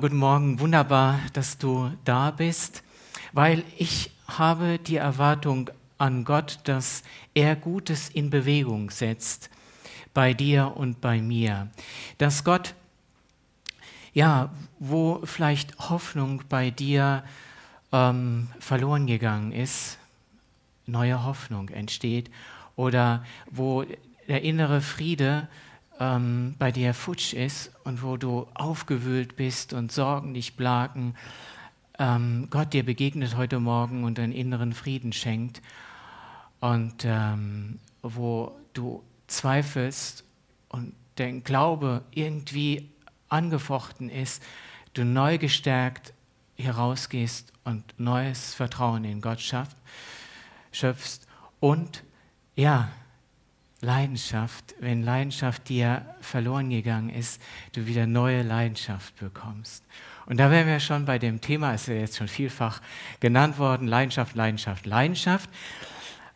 Guten Morgen, wunderbar, dass du da bist, weil ich habe die Erwartung an Gott, dass er Gutes in Bewegung setzt bei dir und bei mir. Dass Gott, ja, wo vielleicht Hoffnung bei dir ähm, verloren gegangen ist, neue Hoffnung entsteht oder wo der innere Friede ähm, bei dir futsch ist und wo du aufgewühlt bist und Sorgen dich plagen, ähm, Gott dir begegnet heute Morgen und einen inneren Frieden schenkt und ähm, wo du zweifelst und der Glaube irgendwie angefochten ist, du neu gestärkt herausgehst und neues Vertrauen in Gott schöpfst und ja, Leidenschaft, wenn Leidenschaft dir verloren gegangen ist, du wieder neue Leidenschaft bekommst. Und da wären wir schon bei dem Thema, ist ja jetzt schon vielfach genannt worden, Leidenschaft, Leidenschaft, Leidenschaft.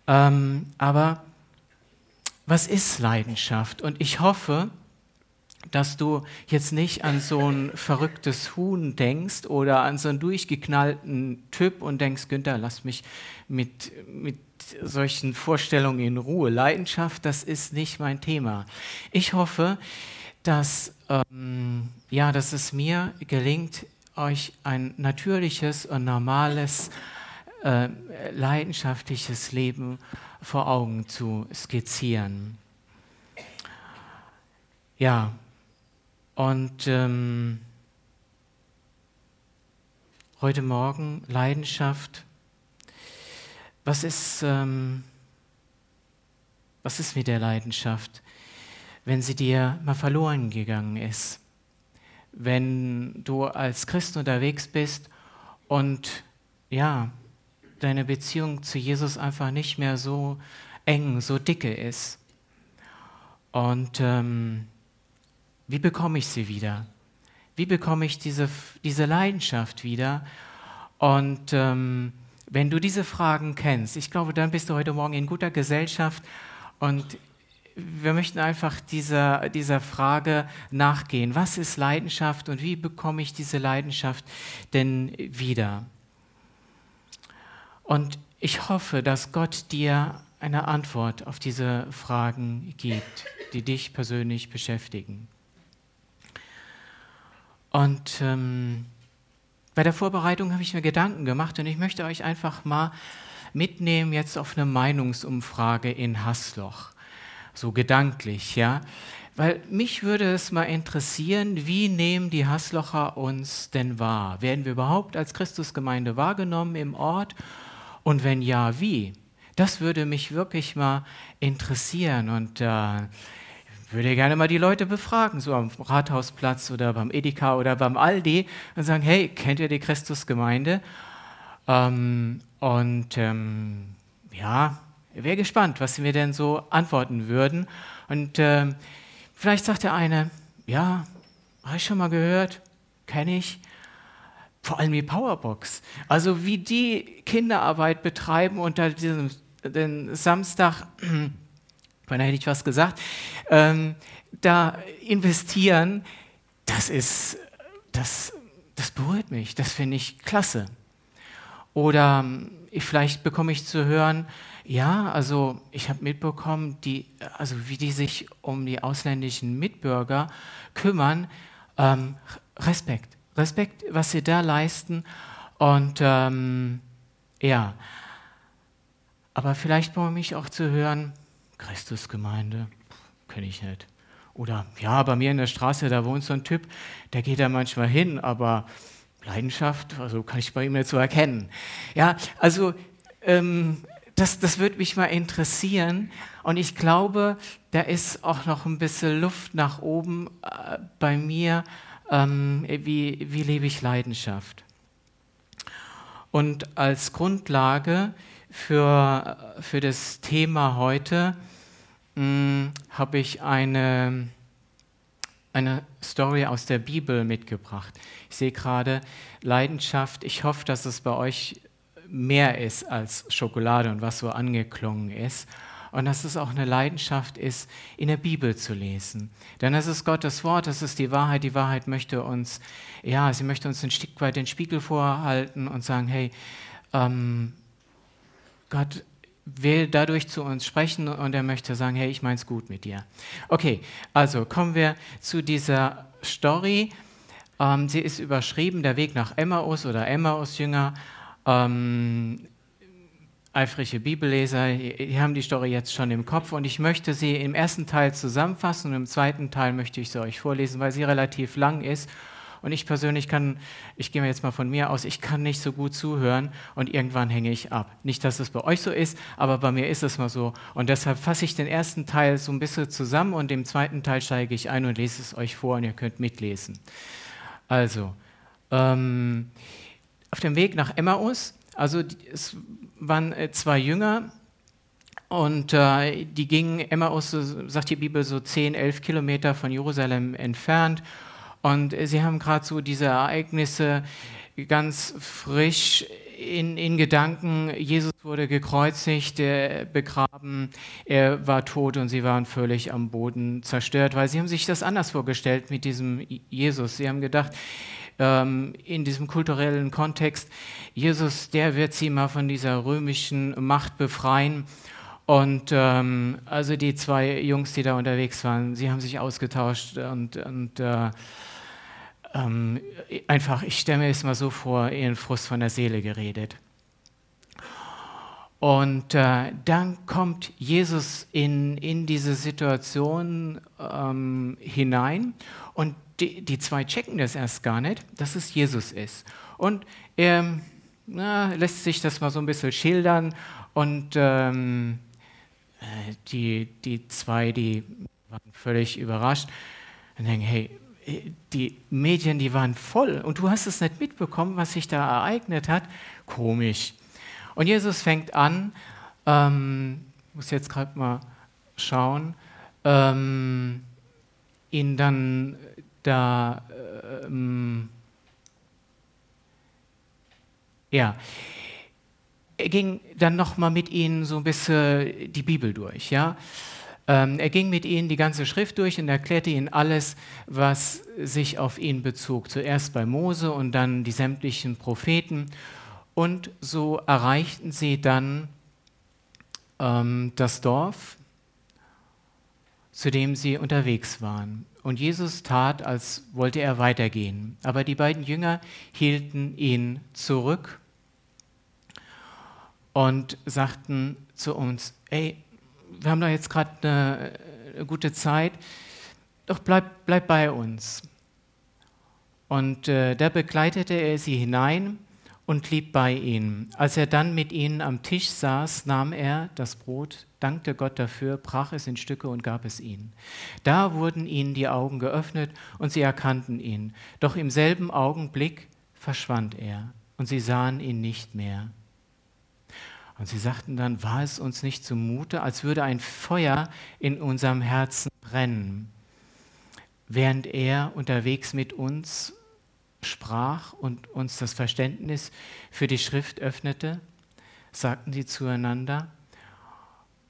Ähm, aber was ist Leidenschaft? Und ich hoffe, dass du jetzt nicht an so ein verrücktes Huhn denkst oder an so einen durchgeknallten Typ und denkst, Günther, lass mich mit, mit solchen Vorstellungen in Ruhe. Leidenschaft, das ist nicht mein Thema. Ich hoffe, dass, ähm, ja, dass es mir gelingt, euch ein natürliches und normales, äh, leidenschaftliches Leben vor Augen zu skizzieren. Ja, und ähm, heute Morgen Leidenschaft was ist, ähm, was ist mit der Leidenschaft, wenn sie dir mal verloren gegangen ist? Wenn du als Christ unterwegs bist und ja, deine Beziehung zu Jesus einfach nicht mehr so eng, so dicke ist. Und ähm, wie bekomme ich sie wieder? Wie bekomme ich diese, diese Leidenschaft wieder? Und ähm, wenn du diese Fragen kennst, ich glaube, dann bist du heute Morgen in guter Gesellschaft und wir möchten einfach dieser, dieser Frage nachgehen. Was ist Leidenschaft und wie bekomme ich diese Leidenschaft denn wieder? Und ich hoffe, dass Gott dir eine Antwort auf diese Fragen gibt, die dich persönlich beschäftigen. Und ähm, bei der Vorbereitung habe ich mir Gedanken gemacht und ich möchte euch einfach mal mitnehmen jetzt auf eine Meinungsumfrage in Hassloch. So gedanklich, ja. Weil mich würde es mal interessieren, wie nehmen die Hasslocher uns denn wahr? Werden wir überhaupt als Christusgemeinde wahrgenommen im Ort? Und wenn ja, wie? Das würde mich wirklich mal interessieren. Und äh, würde gerne mal die Leute befragen, so am Rathausplatz oder beim Edeka oder beim Aldi und sagen, hey, kennt ihr die Christusgemeinde? Ähm, und ähm, ja, wäre gespannt, was sie mir denn so antworten würden. Und ähm, vielleicht sagt der eine, ja, habe ich schon mal gehört, kenne ich. Vor allem die Powerbox. Also wie die Kinderarbeit betreiben unter diesem den Samstag beinahe hätte ich was gesagt, ähm, da investieren, das ist, das, das berührt mich, das finde ich klasse. Oder ähm, vielleicht bekomme ich zu hören, ja, also ich habe mitbekommen, die, also wie die sich um die ausländischen Mitbürger kümmern. Ähm, Respekt, Respekt, was sie da leisten. Und ähm, ja, aber vielleicht bekomme ich auch zu hören, Christusgemeinde, kenne ich nicht. Oder ja, bei mir in der Straße, da wohnt so ein Typ, der geht da manchmal hin, aber Leidenschaft, also kann ich bei ihm nicht so erkennen. Ja, also ähm, das, das würde mich mal interessieren. Und ich glaube, da ist auch noch ein bisschen Luft nach oben äh, bei mir. Ähm, wie, wie lebe ich Leidenschaft? Und als Grundlage für, für das Thema heute habe ich eine, eine Story aus der Bibel mitgebracht. Ich sehe gerade Leidenschaft. Ich hoffe, dass es bei euch mehr ist als Schokolade und was so angeklungen ist. und dass es auch eine Leidenschaft ist, in der Bibel zu lesen. Denn es ist Gottes Wort, das ist die Wahrheit. Die Wahrheit möchte uns, ja, sie möchte uns ein Stück weit den Spiegel vorhalten und sagen, hey, ähm, Gott will dadurch zu uns sprechen und er möchte sagen, hey, ich mein's gut mit dir. Okay, also kommen wir zu dieser Story. Ähm, sie ist überschrieben, der Weg nach Emmaus oder Emmaus-Jünger. Ähm, eifrige Bibelleser, die haben die Story jetzt schon im Kopf und ich möchte sie im ersten Teil zusammenfassen und im zweiten Teil möchte ich sie euch vorlesen, weil sie relativ lang ist. Und ich persönlich kann, ich gehe mir jetzt mal von mir aus, ich kann nicht so gut zuhören und irgendwann hänge ich ab. Nicht, dass es bei euch so ist, aber bei mir ist es mal so. Und deshalb fasse ich den ersten Teil so ein bisschen zusammen und im zweiten Teil steige ich ein und lese es euch vor und ihr könnt mitlesen. Also, ähm, auf dem Weg nach Emmaus, also es waren äh, zwei Jünger und äh, die gingen Emmaus, sagt die Bibel, so 10, 11 Kilometer von Jerusalem entfernt. Und sie haben gerade so diese Ereignisse ganz frisch in, in, Gedanken. Jesus wurde gekreuzigt, begraben, er war tot und sie waren völlig am Boden zerstört, weil sie haben sich das anders vorgestellt mit diesem Jesus. Sie haben gedacht, ähm, in diesem kulturellen Kontext, Jesus, der wird sie mal von dieser römischen Macht befreien. Und ähm, also die zwei Jungs, die da unterwegs waren, sie haben sich ausgetauscht und, und äh, ähm, einfach, ich stelle mir es mal so vor, ihren Frust von der Seele geredet. Und äh, dann kommt Jesus in, in diese Situation ähm, hinein und die, die zwei checken das erst gar nicht, dass es Jesus ist. Und er na, lässt sich das mal so ein bisschen schildern und ähm, äh, die, die zwei, die waren völlig überrascht und denken, hey, die Medien, die waren voll und du hast es nicht mitbekommen, was sich da ereignet hat. Komisch. Und Jesus fängt an, ähm, muss jetzt gerade mal schauen, ähm, ihn dann da, ähm, ja, er ging dann nochmal mit ihnen so ein bisschen die Bibel durch, ja. Ähm, er ging mit ihnen die ganze Schrift durch und erklärte ihnen alles, was sich auf ihn bezog. Zuerst bei Mose und dann die sämtlichen Propheten. Und so erreichten sie dann ähm, das Dorf, zu dem sie unterwegs waren. Und Jesus tat, als wollte er weitergehen. Aber die beiden Jünger hielten ihn zurück und sagten zu uns, ey, wir haben da jetzt gerade eine, eine, gute Zeit, doch bleib, bleib bei uns. Und äh, da begleitete er sie hinein und blieb bei ihnen. Als er dann mit ihnen am Tisch saß, nahm er das Brot, dankte Gott dafür, brach es in Stücke und gab es ihnen. Da wurden ihnen die Augen geöffnet und sie erkannten ihn. Doch im selben Augenblick verschwand er und sie sahen ihn nicht mehr. Und sie sagten dann, war es uns nicht zumute, als würde ein Feuer in unserem Herzen brennen, während er unterwegs mit uns sprach und uns das Verständnis für die Schrift öffnete, sagten sie zueinander.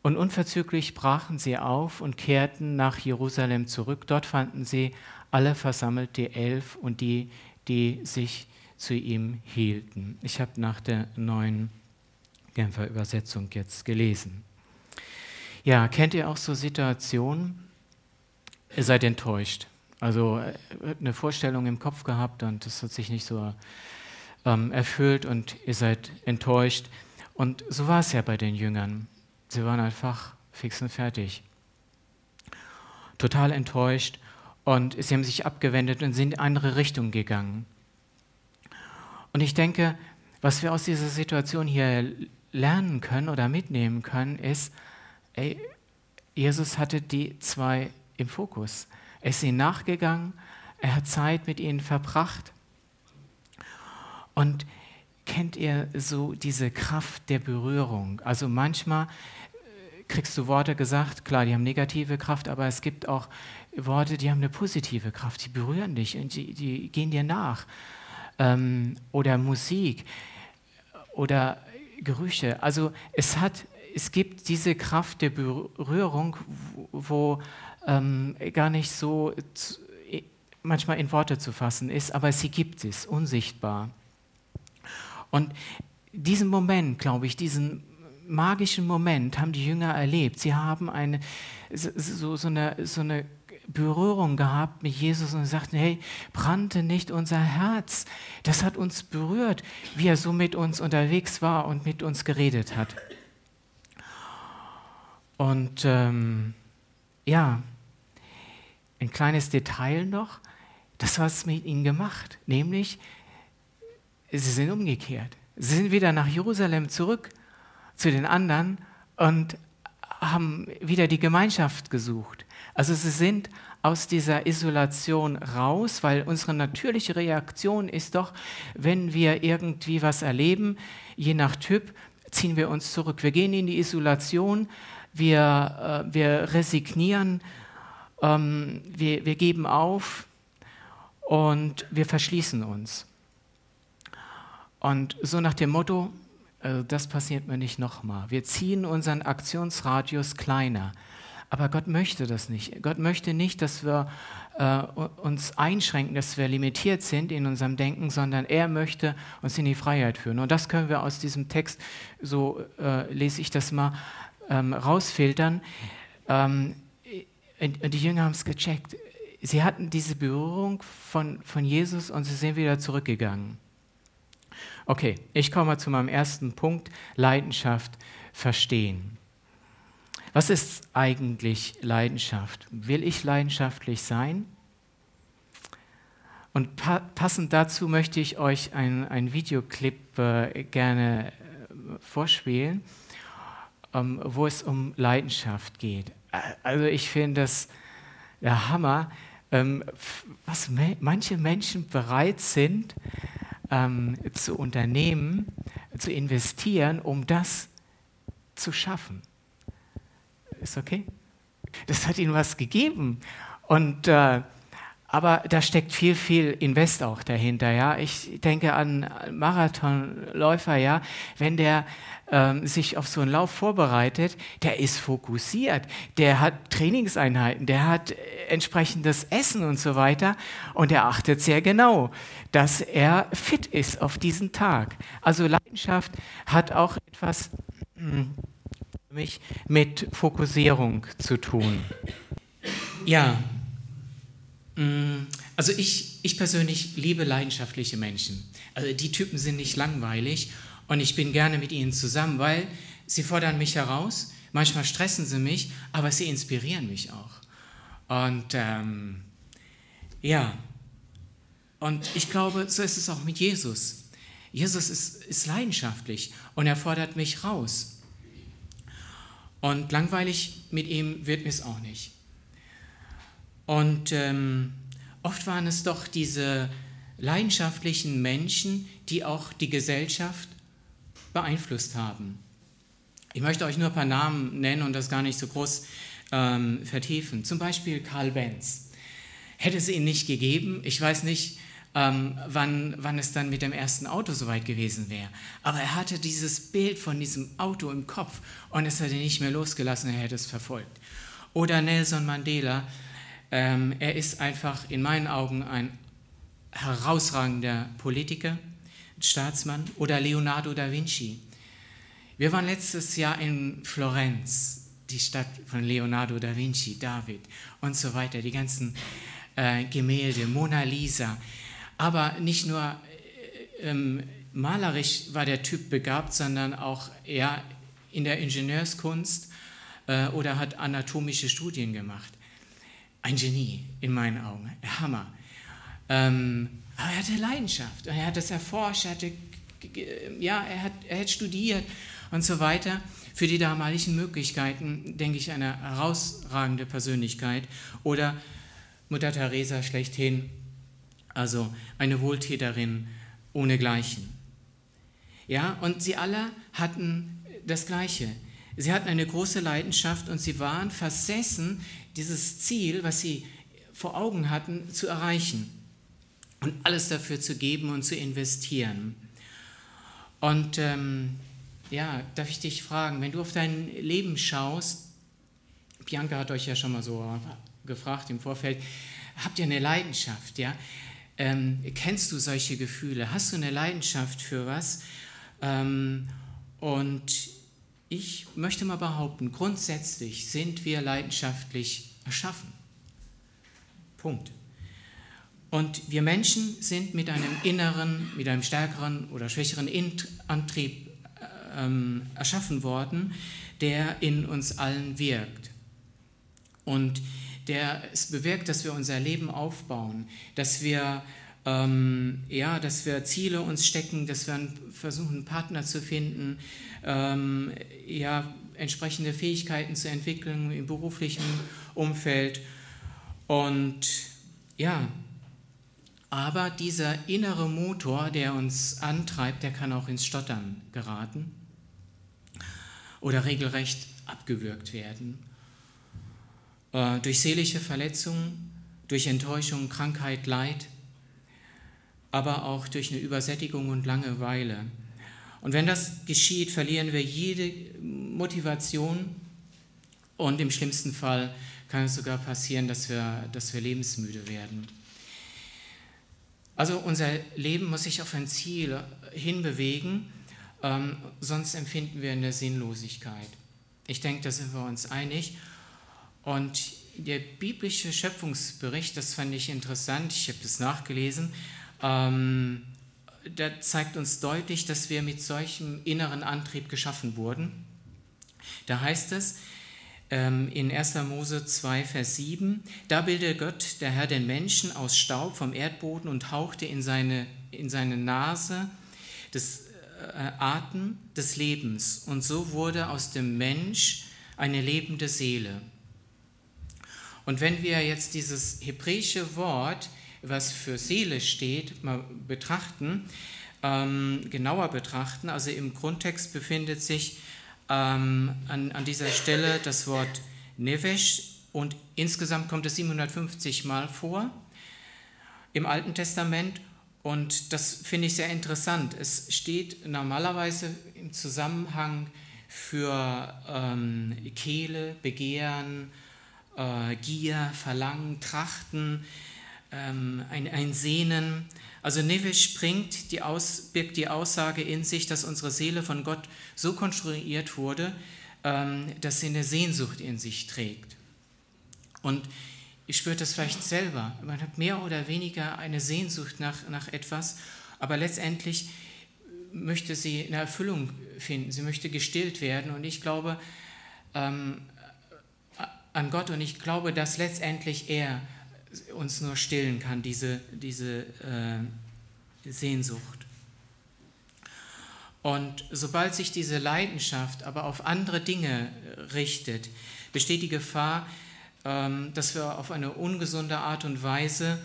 Und unverzüglich brachen sie auf und kehrten nach Jerusalem zurück. Dort fanden sie alle versammelt, die elf und die, die sich zu ihm hielten. Ich habe nach der neuen Genfer Übersetzung jetzt gelesen. Ja, kennt ihr auch so Situationen? Ihr seid enttäuscht. Also äh, eine Vorstellung im Kopf gehabt und das hat sich nicht so ähm, erfüllt und ihr seid enttäuscht. Und so war es ja bei den Jüngern. Sie waren einfach fix und fertig. Total enttäuscht und sie haben sich abgewendet und sind in andere Richtung gegangen. Und ich denke, was wir aus dieser Situation hier lernen können oder mitnehmen können, ist, ey, Jesus hatte die zwei im Fokus. Er ist ihnen nachgegangen, er hat Zeit mit ihnen verbracht. Und kennt ihr so diese Kraft der Berührung? Also manchmal äh, kriegst du Worte gesagt, klar, die haben negative Kraft, aber es gibt auch Worte, die haben eine positive Kraft, die berühren dich und die, die gehen dir nach. Ähm, oder Musik oder Gerüche. Also es hat es gibt diese Kraft der Berührung, wo, ähm, gar nicht so zu, manchmal in Worte zu fassen ist, aber sie gibt es, unsichtbar. Und diesen Moment, glaube ich, diesen magischen Moment haben die Jünger erlebt. Sie haben eine, so, so, eine, so eine Berührung gehabt mit Jesus und sagten, hey, brannte nicht unser Herz. Das hat uns berührt, wie er so mit uns unterwegs war und mit uns geredet hat. Und ähm, ja, ein kleines Detail noch, das was mit ihnen gemacht, nämlich sie sind umgekehrt. Sie sind wieder nach Jerusalem zurück zu den anderen und haben wieder die Gemeinschaft gesucht. Also sie sind aus dieser Isolation raus, weil unsere natürliche Reaktion ist doch, wenn wir irgendwie was erleben, je nach Typ, ziehen wir uns zurück. Wir gehen in die Isolation, wir, äh, wir resignieren, ähm, wir, wir geben auf und wir verschließen uns. Und so nach dem Motto, äh, das passiert mir nicht nochmal. Wir ziehen unseren Aktionsradius kleiner. Aber Gott möchte das nicht. Gott möchte nicht, dass wir äh, uns einschränken, dass wir limitiert sind in unserem Denken, sondern er möchte uns in die Freiheit führen. Und das können wir aus diesem Text, so äh, lese ich das mal, ähm, rausfiltern. Ähm, die Jünger haben es gecheckt. Sie hatten diese Berührung von, von Jesus und sie sind wieder zurückgegangen. Okay, ich komme zu meinem ersten Punkt, Leidenschaft verstehen. Was ist eigentlich Leidenschaft? Will ich leidenschaftlich sein? Und pa passend dazu möchte ich euch einen Videoclip äh, gerne äh, vorspielen, ähm, wo es um Leidenschaft geht. Also ich finde das der Hammer, ähm, was me manche Menschen bereit sind, ähm, zu unternehmen, zu investieren, um das zu schaffen. Ist okay? Das hat ihnen was gegeben. Und, äh, aber da steckt viel, viel Invest auch dahinter. Ja? Ich denke an Marathonläufer, ja? wenn der ähm, sich auf so einen Lauf vorbereitet, der ist fokussiert, der hat Trainingseinheiten, der hat entsprechendes Essen und so weiter und er achtet sehr genau, dass er fit ist auf diesen Tag. Also Leidenschaft hat auch etwas hm, mich mit Fokussierung zu tun. Ja, hm, also ich, ich persönlich liebe leidenschaftliche Menschen. Also die Typen sind nicht langweilig und ich bin gerne mit ihnen zusammen, weil sie fordern mich heraus, manchmal stressen sie mich, aber sie inspirieren mich auch. Und ähm, ja, und ich glaube, so ist es auch mit Jesus. Jesus ist, ist leidenschaftlich und er fordert mich raus. Und langweilig mit ihm wird mir es auch nicht. Und ähm, oft waren es doch diese leidenschaftlichen Menschen, die auch die Gesellschaft beeinflusst haben. Ich möchte euch nur ein paar Namen nennen und das gar nicht so groß ähm, vertiefen. Zum Beispiel Karl Benz. Hätte es ihn nicht gegeben, ich weiß nicht, ähm, wann, wann es dann mit dem ersten Auto soweit gewesen wäre. Aber er hatte dieses Bild von diesem Auto im Kopf und es hat ihn nicht mehr losgelassen, er hätte es verfolgt. Oder Nelson Mandela, ähm, er ist einfach in meinen Augen ein herausragender Politiker, Staatsmann oder Leonardo da Vinci. Wir waren letztes Jahr in Florenz, die Stadt von Leonardo da Vinci, David und so weiter, die ganzen äh, Gemälde, Mona Lisa. Aber nicht nur äh, ähm, malerisch war der Typ begabt, sondern auch ja, in der Ingenieurskunst äh, oder hat anatomische Studien gemacht. Ein Genie in meinen Augen, Hammer. Ähm, aber er hatte Leidenschaft er hat das erforscht, er, hatte, ja, er, hat, er hat studiert und so weiter. Für die damaligen Möglichkeiten, denke ich, eine herausragende Persönlichkeit. Oder Mutter Teresa schlechthin, also eine Wohltäterin ohnegleichen. Ja, und sie alle hatten das Gleiche. Sie hatten eine große Leidenschaft und sie waren versessen, dieses Ziel, was sie vor Augen hatten, zu erreichen und alles dafür zu geben und zu investieren. Und ähm, ja, darf ich dich fragen, wenn du auf dein Leben schaust, Bianca hat euch ja schon mal so gefragt im Vorfeld, habt ihr eine Leidenschaft, ja? Ähm, kennst du solche Gefühle? Hast du eine Leidenschaft für was? Ähm, und ich möchte mal behaupten, grundsätzlich sind wir leidenschaftlich erschaffen. Punkt. Und wir Menschen sind mit einem inneren, mit einem stärkeren oder schwächeren Antrieb ähm, erschaffen worden, der in uns allen wirkt. Und der es bewirkt, dass wir unser Leben aufbauen, dass wir, ähm, ja, dass wir Ziele uns stecken, dass wir versuchen, einen Partner zu finden, ähm, ja, entsprechende Fähigkeiten zu entwickeln im beruflichen Umfeld. Und ja, aber dieser innere Motor, der uns antreibt, der kann auch ins Stottern geraten oder regelrecht abgewürgt werden. Äh, durch seelische Verletzungen, durch Enttäuschung, Krankheit, Leid, aber auch durch eine Übersättigung und Langeweile. Und wenn das geschieht, verlieren wir jede Motivation und im schlimmsten Fall kann es sogar passieren, dass wir, dass wir lebensmüde werden. Also unser Leben muss sich auf ein Ziel hinbewegen, ähm, sonst empfinden wir eine Sinnlosigkeit. Ich denke, da sind wir uns einig. Und der biblische Schöpfungsbericht, das fand ich interessant, ich habe das nachgelesen, ähm, der zeigt uns deutlich, dass wir mit solchem inneren Antrieb geschaffen wurden. Da heißt es ähm, in 1. Mose 2, Vers 7, da bildete Gott, der Herr, den Menschen aus Staub vom Erdboden und hauchte in seine, in seine Nase des äh, Atem des Lebens. Und so wurde aus dem Mensch eine lebende Seele. Und wenn wir jetzt dieses hebräische Wort was für Seele steht, mal betrachten, ähm, genauer betrachten. Also im Grundtext befindet sich ähm, an, an dieser Stelle das Wort Nevesh und insgesamt kommt es 750 Mal vor im Alten Testament und das finde ich sehr interessant. Es steht normalerweise im Zusammenhang für ähm, Kehle, Begehren, äh, Gier, Verlangen, Trachten, ähm, ein, ein Sehnen. Also Nevesh bringt die Aus, birgt die Aussage in sich, dass unsere Seele von Gott so konstruiert wurde, ähm, dass sie eine Sehnsucht in sich trägt. Und ich spüre das vielleicht selber. Man hat mehr oder weniger eine Sehnsucht nach, nach etwas, aber letztendlich möchte sie eine Erfüllung finden, sie möchte gestillt werden. Und ich glaube ähm, an Gott und ich glaube, dass letztendlich er uns nur stillen kann, diese, diese äh, Sehnsucht. Und sobald sich diese Leidenschaft aber auf andere Dinge richtet, besteht die Gefahr, ähm, dass wir auf eine ungesunde Art und Weise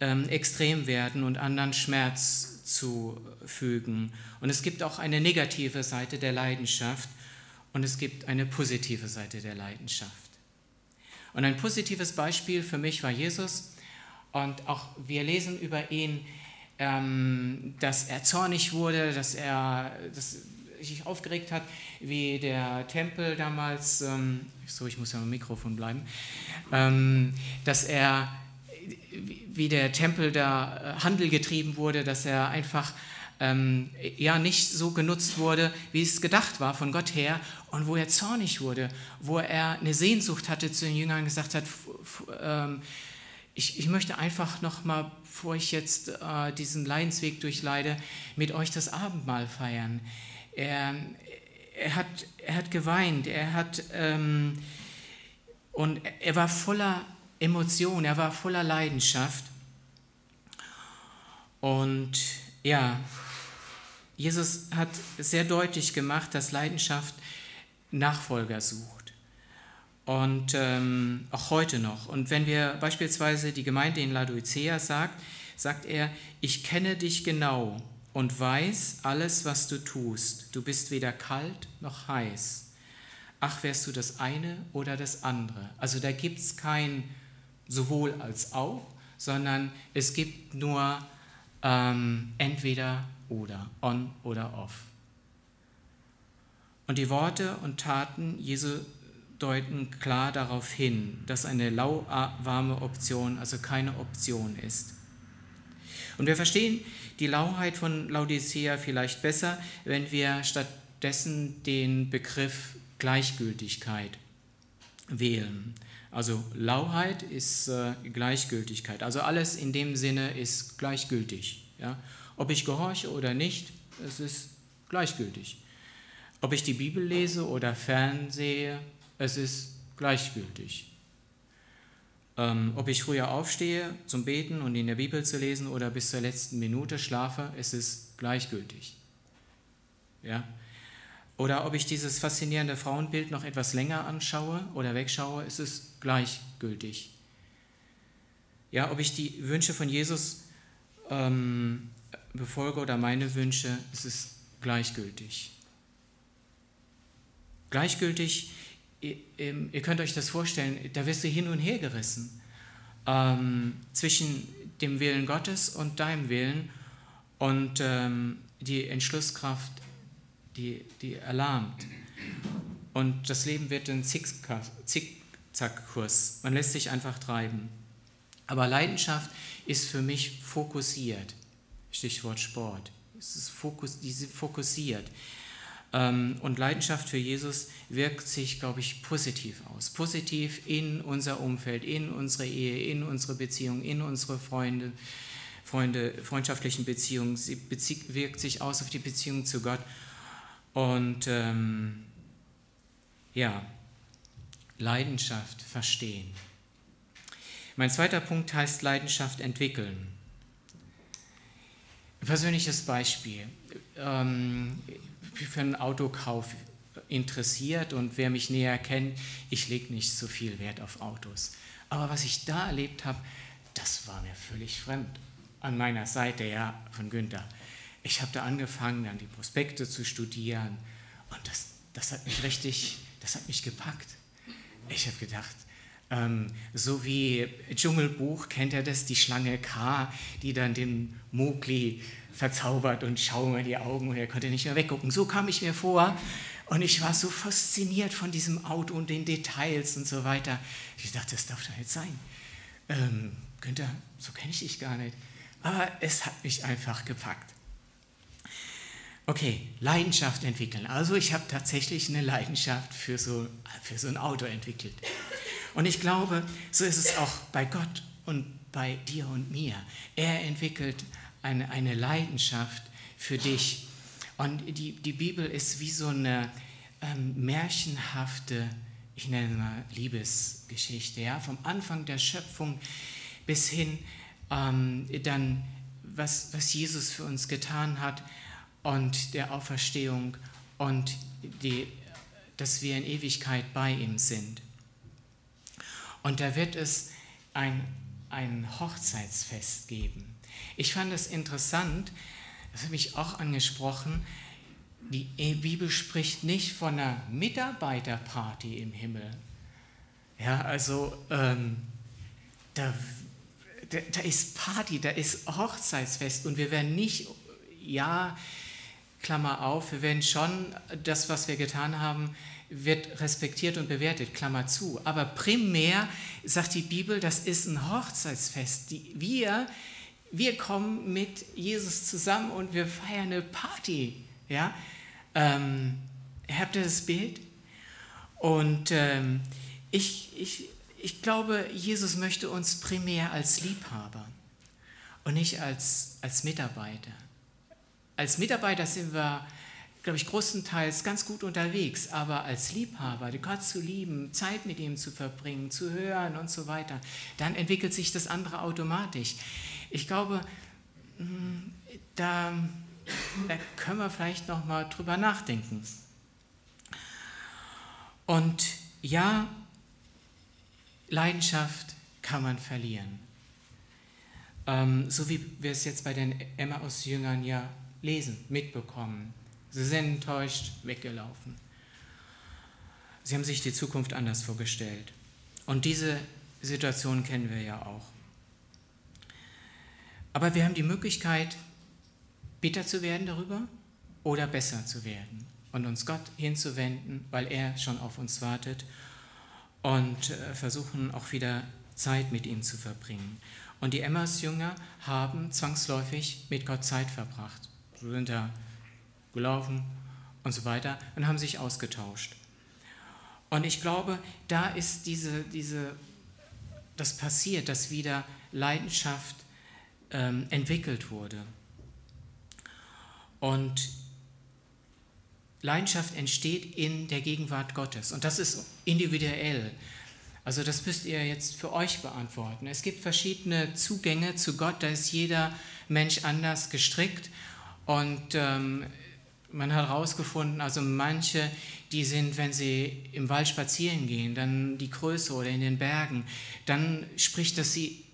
ähm, extrem werden und anderen Schmerz zufügen. Und es gibt auch eine negative Seite der Leidenschaft und es gibt eine positive Seite der Leidenschaft. Und ein positives Beispiel für mich war Jesus. Und auch wir lesen über ihn, ähm, dass er zornig wurde, dass er dass sich aufgeregt hat, wie der Tempel damals, ähm, so ich muss ja am Mikrofon bleiben, ähm, dass er, wie der Tempel da äh, Handel getrieben wurde, dass er einfach ähm, ja nicht so genutzt wurde, wie es gedacht war von Gott her und wo er zornig wurde, wo er eine Sehnsucht hatte zu den Jüngern gesagt hat, ähm, ich, ich, möchte einfach noch mal, bevor ich jetzt äh, diesen Leidensweg durchleide, mit euch das Abendmahl feiern. Er, er, hat, er hat geweint, er hat ähm, und er war voller Emotion, er war voller Leidenschaft und ja, Jesus hat sehr deutlich gemacht, dass Leidenschaft Nachfolger sucht. Und ähm, auch heute noch. Und wenn wir beispielsweise die Gemeinde in Laodicea sagt, sagt er, ich kenne dich genau und weiß alles, was du tust. Du bist weder kalt noch heiß. Ach, wärst du das eine oder das andere. Also da gibt es kein sowohl als auch, sondern es gibt nur ähm, entweder oder, on oder off. Und die Worte und Taten Jesu deuten klar darauf hin, dass eine lauwarme Option also keine Option ist. Und wir verstehen die Lauheit von Laodicea vielleicht besser, wenn wir stattdessen den Begriff Gleichgültigkeit wählen. Also Lauheit ist äh, Gleichgültigkeit. Also alles in dem Sinne ist gleichgültig. Ja? Ob ich gehorche oder nicht, es ist gleichgültig. Ob ich die Bibel lese oder fernsehe, es ist gleichgültig. Ähm, ob ich früher aufstehe zum Beten und in der Bibel zu lesen oder bis zur letzten Minute schlafe, es ist gleichgültig. Ja? Oder ob ich dieses faszinierende Frauenbild noch etwas länger anschaue oder wegschaue, es ist gleichgültig. Ja, ob ich die Wünsche von Jesus ähm, befolge oder meine Wünsche, es ist gleichgültig. Gleichgültig ähm, ihr könnt euch das vorstellen, da wirst du hin und her gerissen ähm, zwischen dem Willen Gottes und deinem Willen und ähm, die Entschlusskraft, die, die erlahmt. Und das Leben wird ein Zickzackkurs. Man lässt sich einfach treiben. Aber Leidenschaft ist für mich fokussiert. Stichwort Sport. Es ist fokus, diese fokussiert. Ähm, und Leidenschaft für Jesus wirkt sich, glaube ich, positiv aus. Positiv in unser Umfeld, in unsere Ehe, in unsere Beziehung, in unsere Freunde, Freunde freundschaftlichen Beziehungen. Sie wirkt sich aus auf die Beziehung zu Gott. Und ähm, ja, Leidenschaft verstehen. Mein zweiter Punkt heißt Leidenschaft entwickeln. Persönliches Beispiel. Ähm, für einen Autokauf interessiert und wer mich näher kennt, ich lege nicht so viel Wert auf Autos. Aber was ich da erlebt habe, das war mir völlig fremd. An meiner Seite, ja, von Günther. Ich habe da angefangen, dann die Prospekte zu studieren und das, das hat mich richtig, das hat mich gepackt. Ich habe gedacht, ähm, so wie Dschungelbuch, kennt ihr das, die Schlange K, die dann den Mowgli verzaubert und schaue mir die Augen und er konnte nicht mehr weggucken. So kam ich mir vor und ich war so fasziniert von diesem Auto und den Details und so weiter. Ich dachte, das darf doch nicht sein. Ähm, Günther, so kenne ich dich gar nicht. Aber es hat mich einfach gepackt. Okay, Leidenschaft entwickeln. Also ich habe tatsächlich eine Leidenschaft für so, für so ein Auto entwickelt. Und ich glaube, so ist es auch bei Gott und bei dir und mir. Er entwickelt eine, eine Leidenschaft für dich. Und die, die Bibel ist wie so eine ähm, märchenhafte, ich nenne mal Liebesgeschichte, ja? vom Anfang der Schöpfung bis hin ähm, dann, was, was Jesus für uns getan hat und der Auferstehung und die, dass wir in Ewigkeit bei ihm sind. Und da wird es ein, ein Hochzeitsfest geben. Ich fand es interessant, das hat mich auch angesprochen, die Bibel spricht nicht von einer Mitarbeiterparty im Himmel. Ja, also ähm, da, da, da, ist Party, da ist Hochzeitsfest und wir werden nicht, ja, Klammer auf, wir werden schon das, was wir getan haben, wird respektiert und bewertet, Klammer zu. Aber primär sagt die Bibel, das ist ein Hochzeitsfest. Die, wir wir kommen mit Jesus zusammen und wir feiern eine Party. Ja? Ähm, habt ihr das Bild? Und ähm, ich, ich, ich glaube, Jesus möchte uns primär als Liebhaber und nicht als, als Mitarbeiter. Als Mitarbeiter sind wir, glaube ich, großenteils ganz gut unterwegs, aber als Liebhaber, Gott zu lieben, Zeit mit ihm zu verbringen, zu hören und so weiter, dann entwickelt sich das andere automatisch. Ich glaube, hm, da, da können wir vielleicht noch mal drüber nachdenken. Und ja, Leidenschaft kann man verlieren. Ähm, so wie wir es jetzt bei den Emmaus-Jüngern ja lesen, mitbekommen. Sie sind enttäuscht, weggelaufen. Sie haben sich die Zukunft anders vorgestellt. Und diese Situation kennen wir ja auch. Aber wir haben die Möglichkeit, bitter zu werden darüber oder besser zu werden. und uns Gott hinzuwenden, weil er schon auf uns wartet und äh, versuchen auch wieder Zeit mit ihm zu verbringen. Und die Emmaus-Jünger haben zwangsläufig mit Gott Zeit verbracht. Sie sind da gelaufen und so weiter und haben sich ausgetauscht. Und ich glaube, da ist diese, diese, das passiert, dass wieder Leidenschaft ähm, entwickelt wurde. Und Leidenschaft entsteht in der Gegenwart Gottes und das ist individuell. Also das müsst ihr jetzt für euch beantworten. Es gibt verschiedene Zugänge zu Gott, da ist jeder Mensch anders gestrickt und ähm, man hat herausgefunden, also manche, die sind, wenn sie im Wald spazieren gehen, dann die Größe oder in den Bergen, dann spricht das sie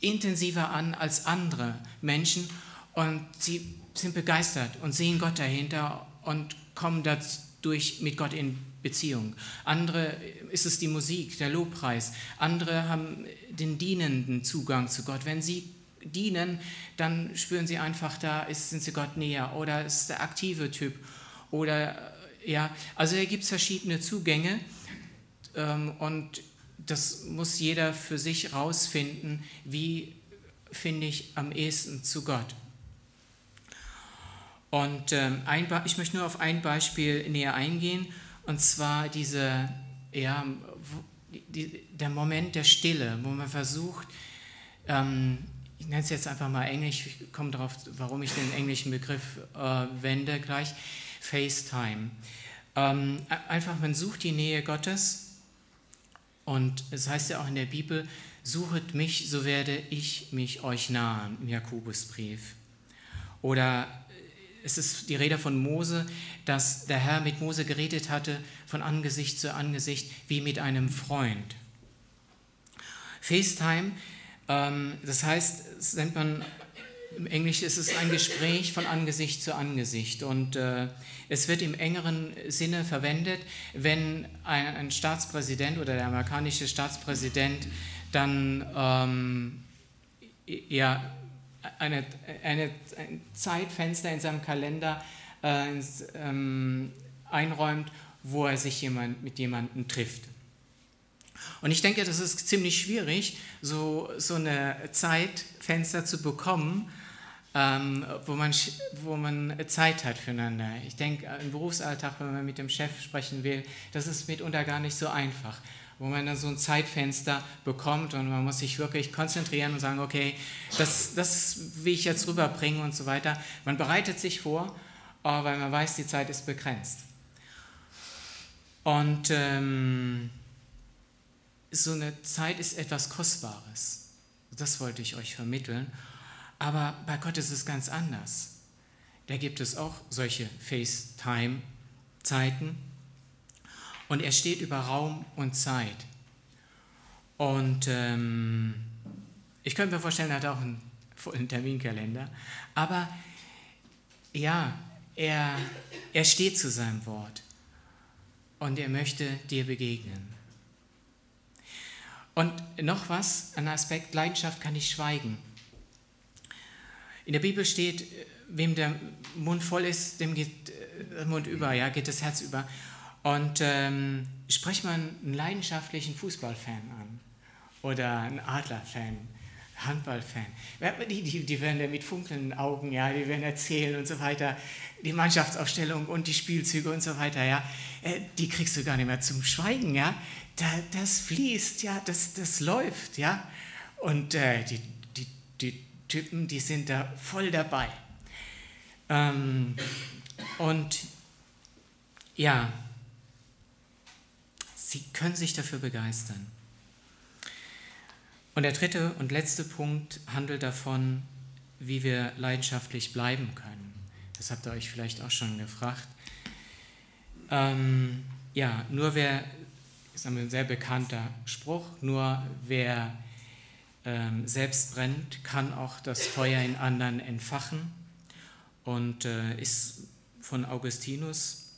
intensiver an als andere Menschen und sie sind begeistert und sehen Gott dahinter und kommen dadurch mit Gott in Beziehung. Andere ist es die Musik, der Lobpreis. Andere haben den dienenden Zugang zu Gott. Wenn sie dienen, dann spüren sie einfach, da ist, sind sie Gott näher. Oder ist der aktive Typ. Oder ja, also da gibt es verschiedene Zugänge ähm, und das muss jeder für sich rausfinden, wie finde ich am ehesten zu Gott. Und ähm, ein, ich möchte nur auf ein Beispiel näher eingehen, und zwar diese, ja, die, der Moment der Stille, wo man versucht, ähm, ich nenne es jetzt einfach mal Englisch, ich komme darauf, warum ich den englischen Begriff äh, wende gleich, FaceTime. Ähm, einfach, man sucht die Nähe Gottes und es heißt ja auch in der Bibel, suchet mich, so werde ich mich euch nahen, im Jakobusbrief. Oder es ist die Rede von Mose, dass der Herr mit Mose geredet hatte von Angesicht zu Angesicht wie mit einem Freund. FaceTime, das heißt, das man im Englischen ist es ein Gespräch von Angesicht zu Angesicht und äh, es wird im engeren Sinne verwendet, wenn ein, ein, Staatspräsident oder der amerikanische Staatspräsident dann ähm, ja, eine, eine, ein Zeitfenster in seinem Kalender äh, ähm, einräumt, wo er sich jemand, mit jemandem trifft. Und ich denke, das ist ziemlich schwierig, so, so eine Zeitfenster zu bekommen, ähm, wo, man, wo man Zeit hat füreinander. Ich denke, im Berufsalltag, wenn man mit dem Chef sprechen will, das ist mitunter gar nicht so einfach wo man dann so ein Zeitfenster bekommt und man muss sich wirklich konzentrieren und sagen, okay, das, das will ich jetzt rüberbringen und so weiter. Man bereitet sich vor, weil man weiß, die Zeit ist begrenzt. Und ähm, so eine Zeit ist etwas Kostbares. Das wollte ich euch vermitteln. Aber bei Gott ist es ganz anders. Da gibt es auch solche FaceTime-Zeiten und er steht über Raum und Zeit. Und ähm, ich könnte mir vorstellen, er hat auch einen vollen Terminkalender. Aber ja, er, er steht zu seinem Wort und er möchte dir begegnen. Und noch was, ein Aspekt, Leidenschaft kann nicht schweigen. In der Bibel steht, wem der Mund voll ist, dem geht der Mund über, ja, geht das Herz über. Und ähm, sprich mal einen leidenschaftlichen Fußballfan an oder einen Adlerfan, Handballfan. Die, die, die werden ja mit funkelnden Augen, ja, die werden erzählen und so weiter, die Mannschaftsaufstellung und die Spielzüge und so weiter, ja, äh, die kriegst du gar nicht mehr zum Schweigen, ja. Da, das fließt, ja, das, das läuft, ja. Und äh, die, die, die Typen, die sind da voll dabei. Ähm, und ja, Sie können sich dafür begeistern. Und der dritte und letzte Punkt handelt davon, wie wir leidenschaftlich bleiben können. Das habt ihr euch vielleicht auch schon gefragt. Ähm, ja, nur wer, ist ein sehr bekannter Spruch, nur wer ähm, selbst brennt, kann auch das Feuer in anderen entfachen und äh, ist von Augustinus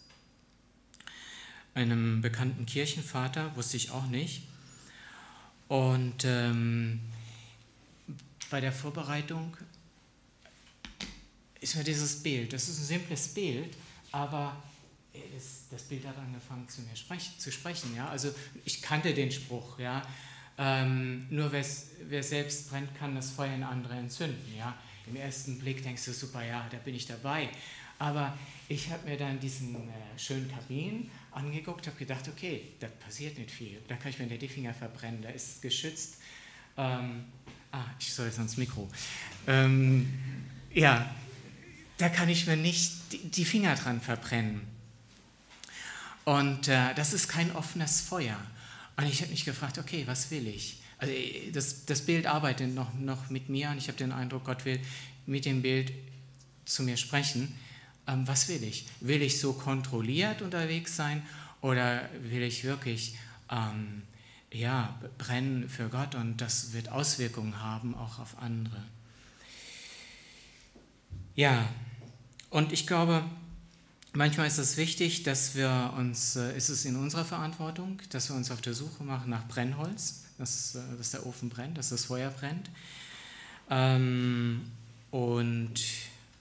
einem bekannten Kirchenvater, wusste ich auch nicht. Und ähm, bei der Vorbereitung ist mir dieses Bild, das ist ein simples Bild, aber das, Bild hat angefangen zu mir sprech, zu sprechen. Ja? Also ich kannte den Spruch, ja. Ähm, nur wer selbst brennt, kann das Feuer in andere entzünden. Ja? Im ersten Blick denkst du, super, ja, da bin ich dabei. Aber ich habe mir dann diesen äh, schönen Kabinen angeguckt, habe gedacht, okay, da passiert nicht viel. Da kann ich mir die Finger verbrennen, da ist es geschützt. Ähm, ah, ich soll jetzt ans Mikro. Ähm, ja, da kann ich mir nicht die Finger dran verbrennen. Und äh, das ist kein offenes Feuer. Und ich habe mich gefragt, okay, was will ich? Also das, das Bild arbeitet noch, noch mit mir und ich habe den Eindruck, Gott will mit dem Bild zu mir sprechen. Ähm, was will ich? Will ich so kontrolliert unterwegs sein oder will ich wirklich ähm, ja, brennen für Gott und das wird Auswirkungen haben auch auf andere? Ja, und ich glaube, manchmal ist es wichtig, dass wir uns, äh, ist es in unserer Verantwortung, dass wir uns auf der Suche machen nach Brennholz, dass, äh, dass der Ofen brennt, dass das Feuer brennt. Ähm, und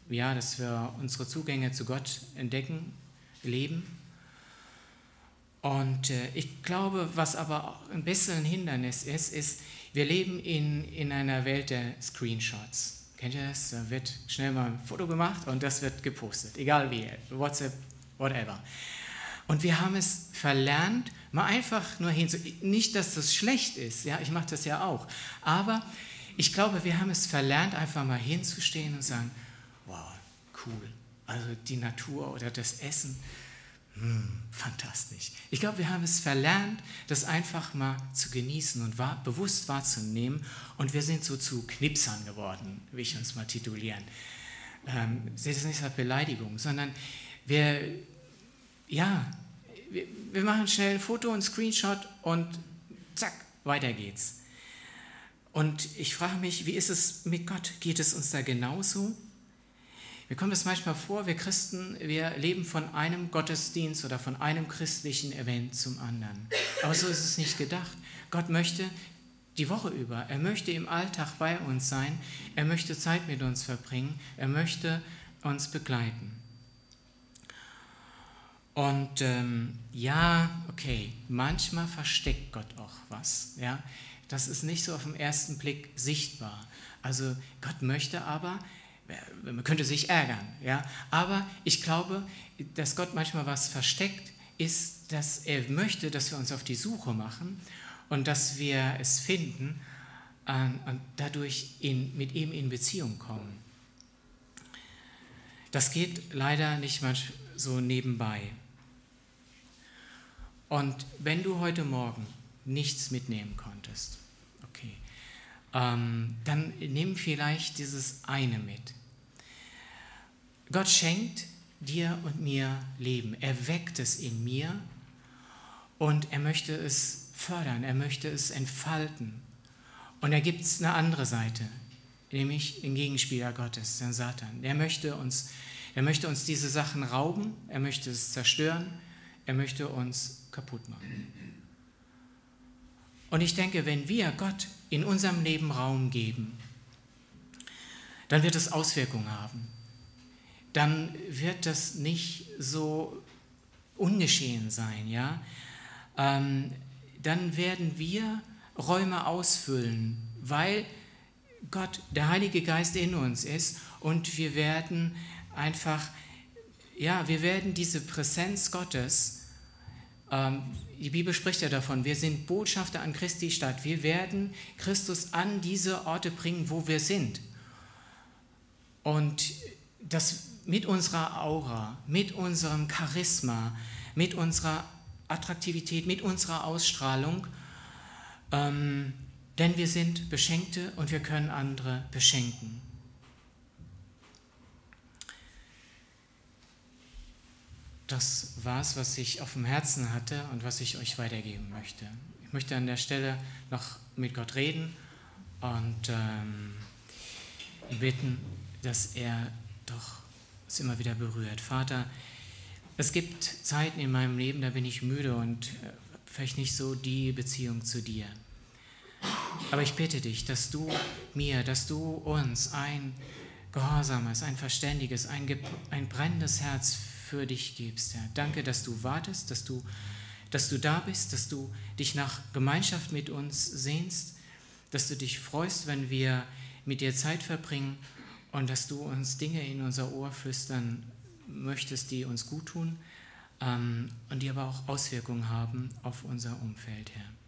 ja, dass wir unsere Zugänge zu Gott entdecken, leben. Und äh, ich glaube, was aber ein bisschen ein Hindernis ist, ist, wir leben in, in einer Welt der Screenshots. Kennt ihr das? Da wird schnell mal ein Foto gemacht und das wird gepostet, egal wie, WhatsApp, whatever. Und wir haben es verlernt, mal einfach nur hinzu. Nicht, dass das schlecht ist, ja, ich mache das ja auch. Aber ich glaube, wir haben es verlernt, einfach mal hinzustehen und sagen: cool. Also die Natur oder das Essen, hm, fantastisch. Ich glaube, wir haben es verlernt, das einfach mal zu genießen und wahr, bewusst wahrzunehmen. Und wir sind so zu Knipsern geworden, wie ich uns mal titulieren. Ähm, seht es nicht als Beleidigung, sondern wir, ja, wir, wir machen schnell ein Foto, ein Screenshot und zack, weiter geht's. Und ich frage mich, wie ist es mit Gott? Geht es uns da genauso? Mir kommt es manchmal vor, wir Christen, wir leben von einem Gottesdienst oder von einem christlichen Event zum anderen. Aber so ist es nicht gedacht. Gott möchte die Woche über, er möchte im Alltag bei uns sein, er möchte Zeit mit uns verbringen, er möchte uns begleiten. Und ähm, ja, okay, manchmal versteckt Gott auch was. Ja? Das ist nicht so auf den ersten Blick sichtbar. Also Gott möchte aber, man könnte sich ärgern, ja. Aber ich glaube, dass Gott manchmal was versteckt, ist, dass er möchte, dass wir uns auf die Suche machen und dass wir es finden und dadurch in, mit ihm in Beziehung kommen. Das geht leider nicht manchmal so nebenbei. Und wenn du heute Morgen nichts mitnehmen konntest, ähm, dann nimm vielleicht dieses eine mit. Gott schenkt dir und mir Leben. Er weckt es in mir und er möchte es fördern, er möchte es entfalten. Und da gibt es eine andere Seite, nämlich den Gegenspieler Gottes, den Satan. Er möchte uns, er möchte uns diese Sachen rauben, er möchte es zerstören, er möchte uns kaputt machen. Und ich denke, wenn wir Gott in unserem Leben Raum geben, dann wird es Auswirkungen haben dann wird das nicht so ungeschehen sein, ja. Ähm, dann werden wir Räume ausfüllen, weil Gott, der Heilige Geist in uns ist und wir werden einfach, ja, wir werden diese Präsenz Gottes, ähm, die Bibel spricht ja davon, wir sind Botschafter an Christi Stadt, wir werden Christus an diese Orte bringen, wo wir sind. Und das mit unserer Aura, mit unserem Charisma, mit unserer Attraktivität, mit unserer Ausstrahlung, ähm, denn wir sind Beschenkte und wir können andere beschenken. Das war es, was ich auf dem Herzen hatte und was ich euch weitergeben möchte. Ich möchte an der Stelle noch mit Gott reden und ähm, bitten, dass er doch es immer wieder berührt. Vater, es gibt Zeiten in meinem Leben, da bin ich müde und äh, vielleicht nicht so die Beziehung zu dir. Aber ich bitte dich, dass du mir, dass du uns ein gehorsames, ein verständiges, ein, ein brennendes Herz für dich gibst, Herr. Danke, dass du wartest, dass du, dass du da bist, dass du dich nach Gemeinschaft mit uns sehnst, dass du dich freust, wenn wir mit dir Zeit verbringen und dass du uns Dinge in unser Ohr flüstern möchtest, die uns gut tun ähm, und die aber auch Auswirkungen haben auf unser Umfeld, Herr.